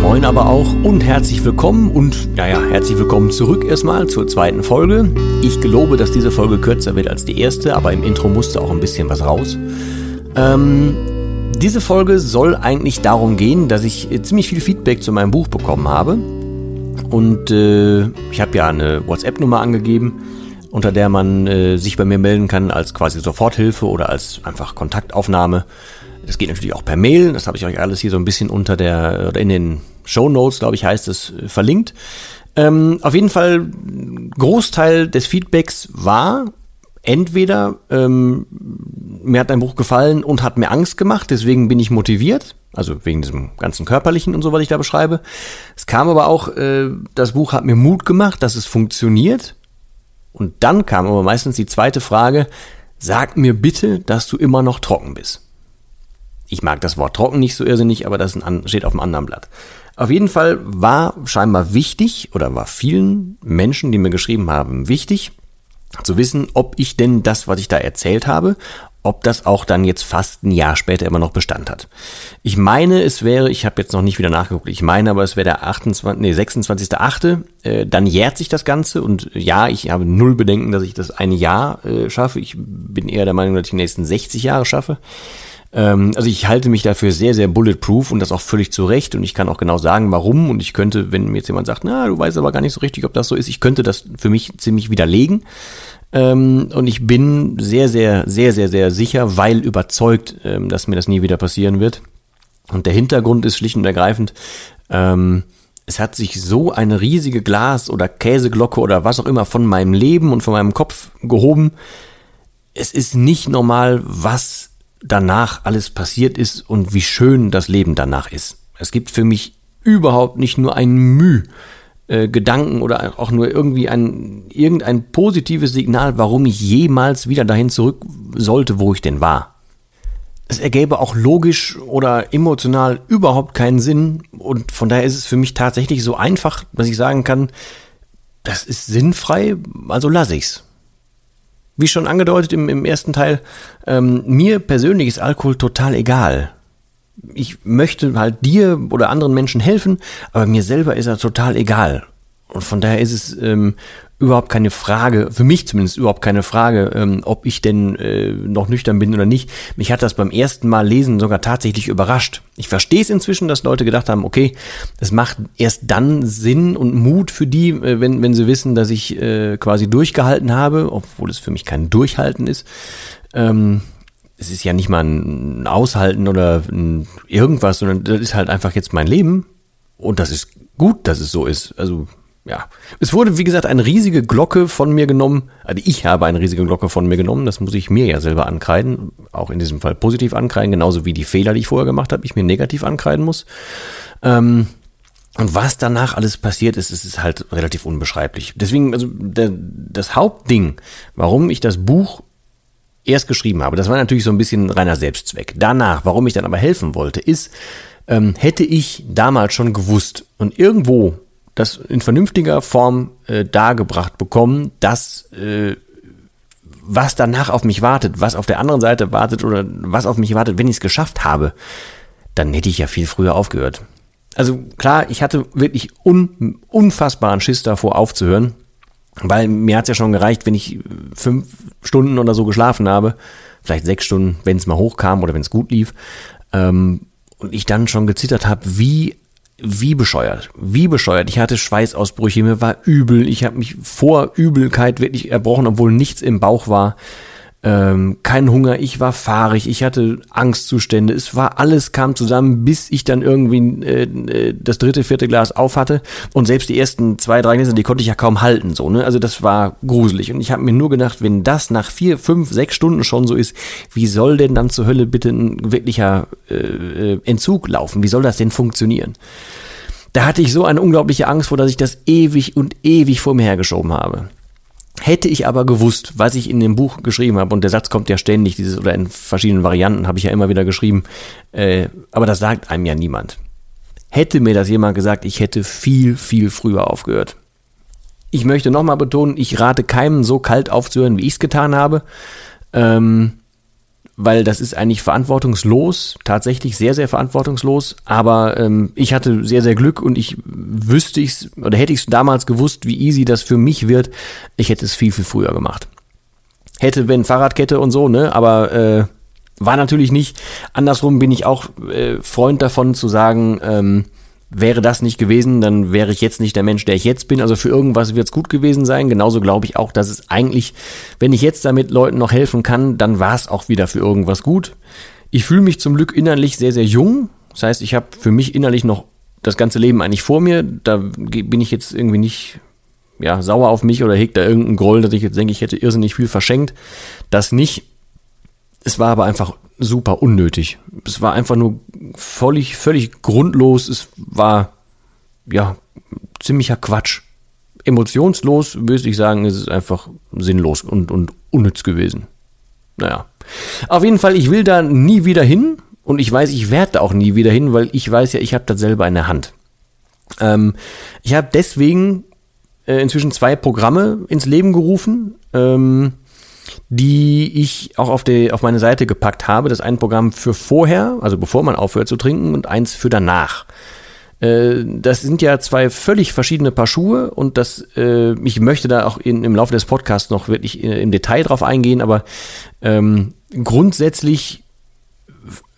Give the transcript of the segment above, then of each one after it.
Moin aber auch und herzlich willkommen und naja, herzlich willkommen zurück erstmal zur zweiten Folge. Ich gelobe, dass diese Folge kürzer wird als die erste, aber im Intro musste auch ein bisschen was raus. Ähm, diese Folge soll eigentlich darum gehen, dass ich ziemlich viel Feedback zu meinem Buch bekommen habe. Und äh, ich habe ja eine WhatsApp-Nummer angegeben, unter der man äh, sich bei mir melden kann als quasi Soforthilfe oder als einfach Kontaktaufnahme. Das geht natürlich auch per Mail. Das habe ich euch alles hier so ein bisschen unter der oder in den Show Notes, glaube ich, heißt es äh, verlinkt. Ähm, auf jeden Fall Großteil des Feedbacks war entweder ähm, mir hat ein Buch gefallen und hat mir Angst gemacht, deswegen bin ich motiviert. Also wegen diesem ganzen körperlichen und so, was ich da beschreibe. Es kam aber auch, äh, das Buch hat mir Mut gemacht, dass es funktioniert. Und dann kam aber meistens die zweite Frage, sag mir bitte, dass du immer noch trocken bist. Ich mag das Wort trocken nicht so irrsinnig, aber das steht auf einem anderen Blatt. Auf jeden Fall war scheinbar wichtig oder war vielen Menschen, die mir geschrieben haben, wichtig zu wissen, ob ich denn das, was ich da erzählt habe, ob das auch dann jetzt fast ein Jahr später immer noch Bestand hat. Ich meine, es wäre, ich habe jetzt noch nicht wieder nachgeguckt, ich meine aber, es wäre der 28, nee, 26.8., äh, dann jährt sich das Ganze und ja, ich habe null Bedenken, dass ich das ein Jahr äh, schaffe. Ich bin eher der Meinung, dass ich die nächsten 60 Jahre schaffe. Ähm, also ich halte mich dafür sehr, sehr bulletproof und das auch völlig zu Recht und ich kann auch genau sagen, warum und ich könnte, wenn mir jetzt jemand sagt, na, du weißt aber gar nicht so richtig, ob das so ist, ich könnte das für mich ziemlich widerlegen. Ähm, und ich bin sehr, sehr, sehr, sehr, sehr sicher, weil überzeugt, ähm, dass mir das nie wieder passieren wird. Und der Hintergrund ist schlicht und ergreifend, es hat sich so eine riesige Glas- oder Käseglocke oder was auch immer von meinem Leben und von meinem Kopf gehoben. Es ist nicht normal, was danach alles passiert ist und wie schön das Leben danach ist. Es gibt für mich überhaupt nicht nur ein Mühe, äh, Gedanken oder auch nur irgendwie ein, irgendein positives Signal, warum ich jemals wieder dahin zurück sollte, wo ich denn war. Es ergäbe auch logisch oder emotional überhaupt keinen Sinn und von daher ist es für mich tatsächlich so einfach, dass ich sagen kann, das ist sinnfrei, also lasse ich's. Wie schon angedeutet im, im ersten Teil, ähm, mir persönlich ist Alkohol total egal. Ich möchte halt dir oder anderen Menschen helfen, aber mir selber ist er total egal. Und von daher ist es ähm, überhaupt keine Frage, für mich zumindest überhaupt keine Frage, ähm, ob ich denn äh, noch nüchtern bin oder nicht. Mich hat das beim ersten Mal lesen sogar tatsächlich überrascht. Ich verstehe es inzwischen, dass Leute gedacht haben, okay, es macht erst dann Sinn und Mut für die, äh, wenn, wenn sie wissen, dass ich äh, quasi durchgehalten habe, obwohl es für mich kein Durchhalten ist. Ähm, es ist ja nicht mal ein Aushalten oder ein irgendwas, sondern das ist halt einfach jetzt mein Leben. Und das ist gut, dass es so ist. Also ja, es wurde, wie gesagt, eine riesige Glocke von mir genommen. Also ich habe eine riesige Glocke von mir genommen. Das muss ich mir ja selber ankreiden. Auch in diesem Fall positiv ankreiden. Genauso wie die Fehler, die ich vorher gemacht habe, ich mir negativ ankreiden muss. Ähm, und was danach alles passiert ist, ist, ist halt relativ unbeschreiblich. Deswegen, also der, das Hauptding, warum ich das Buch erst geschrieben habe, das war natürlich so ein bisschen reiner Selbstzweck. Danach, warum ich dann aber helfen wollte, ist, ähm, hätte ich damals schon gewusst und irgendwo das in vernünftiger Form äh, dargebracht bekommen, dass äh, was danach auf mich wartet, was auf der anderen Seite wartet oder was auf mich wartet, wenn ich es geschafft habe, dann hätte ich ja viel früher aufgehört. Also klar, ich hatte wirklich un, unfassbaren Schiss davor aufzuhören, weil mir hat's ja schon gereicht, wenn ich fünf Stunden oder so geschlafen habe, vielleicht sechs Stunden, wenn es mal hochkam oder wenn es gut lief, ähm, und ich dann schon gezittert habe, wie wie bescheuert, wie bescheuert. Ich hatte Schweißausbrüche, mir war übel, ich habe mich vor Übelkeit wirklich erbrochen, obwohl nichts im Bauch war ähm, kein Hunger, ich war fahrig, ich hatte Angstzustände, es war alles kam zusammen, bis ich dann irgendwie äh, äh, das dritte, vierte Glas auf hatte und selbst die ersten zwei, drei Gläser, die konnte ich ja kaum halten, so, ne, also das war gruselig und ich habe mir nur gedacht, wenn das nach vier, fünf, sechs Stunden schon so ist, wie soll denn dann zur Hölle bitte ein wirklicher äh, äh Entzug laufen, wie soll das denn funktionieren? Da hatte ich so eine unglaubliche Angst vor, dass ich das ewig und ewig vor mir hergeschoben habe. Hätte ich aber gewusst, was ich in dem Buch geschrieben habe, und der Satz kommt ja ständig, dieses oder in verschiedenen Varianten habe ich ja immer wieder geschrieben, äh, aber das sagt einem ja niemand. Hätte mir das jemand gesagt, ich hätte viel, viel früher aufgehört. Ich möchte nochmal betonen, ich rate keinem so kalt aufzuhören, wie ich es getan habe. Ähm, weil das ist eigentlich verantwortungslos, tatsächlich sehr, sehr verantwortungslos. Aber ähm, ich hatte sehr, sehr Glück und ich wüsste ich's oder hätte ich es damals gewusst, wie easy das für mich wird, ich hätte es viel, viel früher gemacht. Hätte, wenn Fahrradkette und so, ne? Aber äh, war natürlich nicht. Andersrum bin ich auch äh, Freund davon zu sagen, ähm, wäre das nicht gewesen, dann wäre ich jetzt nicht der Mensch, der ich jetzt bin. Also für irgendwas wird es gut gewesen sein. Genauso glaube ich auch, dass es eigentlich, wenn ich jetzt damit Leuten noch helfen kann, dann war es auch wieder für irgendwas gut. Ich fühle mich zum Glück innerlich sehr, sehr jung. Das heißt, ich habe für mich innerlich noch das ganze Leben eigentlich vor mir. Da bin ich jetzt irgendwie nicht ja, sauer auf mich oder hegt da irgendeinen Groll, dass ich jetzt denke, ich hätte irrsinnig viel verschenkt. Das nicht. Es war aber einfach super unnötig. Es war einfach nur völlig, völlig grundlos. Es war, ja, ziemlicher Quatsch. Emotionslos, würde ich sagen, ist es einfach sinnlos und, und unnütz gewesen. Naja. Auf jeden Fall, ich will da nie wieder hin und ich weiß, ich werde da auch nie wieder hin, weil ich weiß ja, ich habe das selber in der Hand. Ähm, ich habe deswegen äh, inzwischen zwei Programme ins Leben gerufen. Ähm, die ich auch auf, die, auf meine Seite gepackt habe. Das eine Programm für vorher, also bevor man aufhört zu trinken, und eins für danach. Äh, das sind ja zwei völlig verschiedene Paar Schuhe und das, äh, ich möchte da auch in, im Laufe des Podcasts noch wirklich im Detail drauf eingehen, aber ähm, grundsätzlich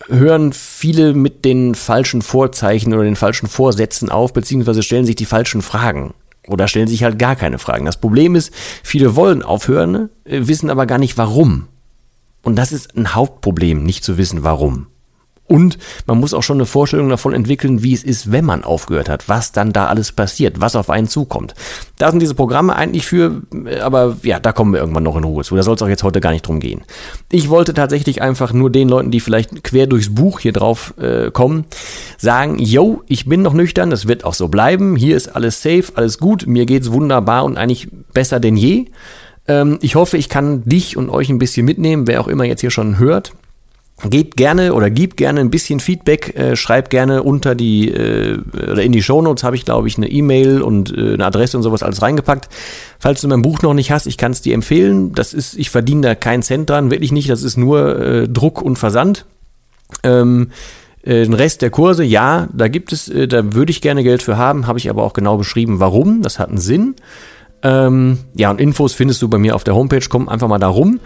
hören viele mit den falschen Vorzeichen oder den falschen Vorsätzen auf, beziehungsweise stellen sich die falschen Fragen. Oder stellen sich halt gar keine Fragen. Das Problem ist, viele wollen aufhören, äh, wissen aber gar nicht warum. Und das ist ein Hauptproblem, nicht zu wissen warum. Und man muss auch schon eine Vorstellung davon entwickeln, wie es ist, wenn man aufgehört hat, was dann da alles passiert, was auf einen zukommt. Da sind diese Programme eigentlich für, aber ja, da kommen wir irgendwann noch in Ruhe zu. Da soll es auch jetzt heute gar nicht drum gehen. Ich wollte tatsächlich einfach nur den Leuten, die vielleicht quer durchs Buch hier drauf äh, kommen, sagen, yo, ich bin noch nüchtern, das wird auch so bleiben, hier ist alles safe, alles gut, mir geht's wunderbar und eigentlich besser denn je. Ähm, ich hoffe, ich kann dich und euch ein bisschen mitnehmen, wer auch immer jetzt hier schon hört. Gebt gerne oder gib gerne ein bisschen Feedback, äh, schreibt gerne unter die äh, oder in die Shownotes habe ich glaube ich eine E-Mail und äh, eine Adresse und sowas alles reingepackt. Falls du mein Buch noch nicht hast, ich kann es dir empfehlen. Das ist, ich verdiene da keinen Cent dran, wirklich nicht. Das ist nur äh, Druck und Versand. Ähm, äh, den Rest der Kurse, ja, da gibt es, äh, da würde ich gerne Geld für haben, habe ich aber auch genau beschrieben, warum. Das hat einen Sinn. Ähm, ja, und Infos findest du bei mir auf der Homepage. Komm einfach mal da rum.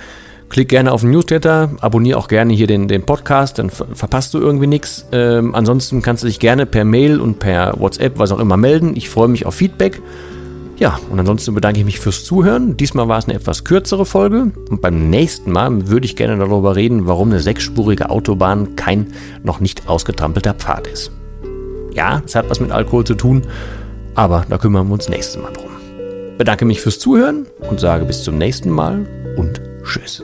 Klick gerne auf den Newsletter, abonniere auch gerne hier den, den Podcast, dann verpasst du irgendwie nichts. Ähm, ansonsten kannst du dich gerne per Mail und per WhatsApp, was auch immer, melden. Ich freue mich auf Feedback. Ja, und ansonsten bedanke ich mich fürs Zuhören. Diesmal war es eine etwas kürzere Folge und beim nächsten Mal würde ich gerne darüber reden, warum eine sechsspurige Autobahn kein noch nicht ausgetrampelter Pfad ist. Ja, es hat was mit Alkohol zu tun, aber da kümmern wir uns nächstes Mal drum. Bedanke mich fürs Zuhören und sage bis zum nächsten Mal und Tschüss.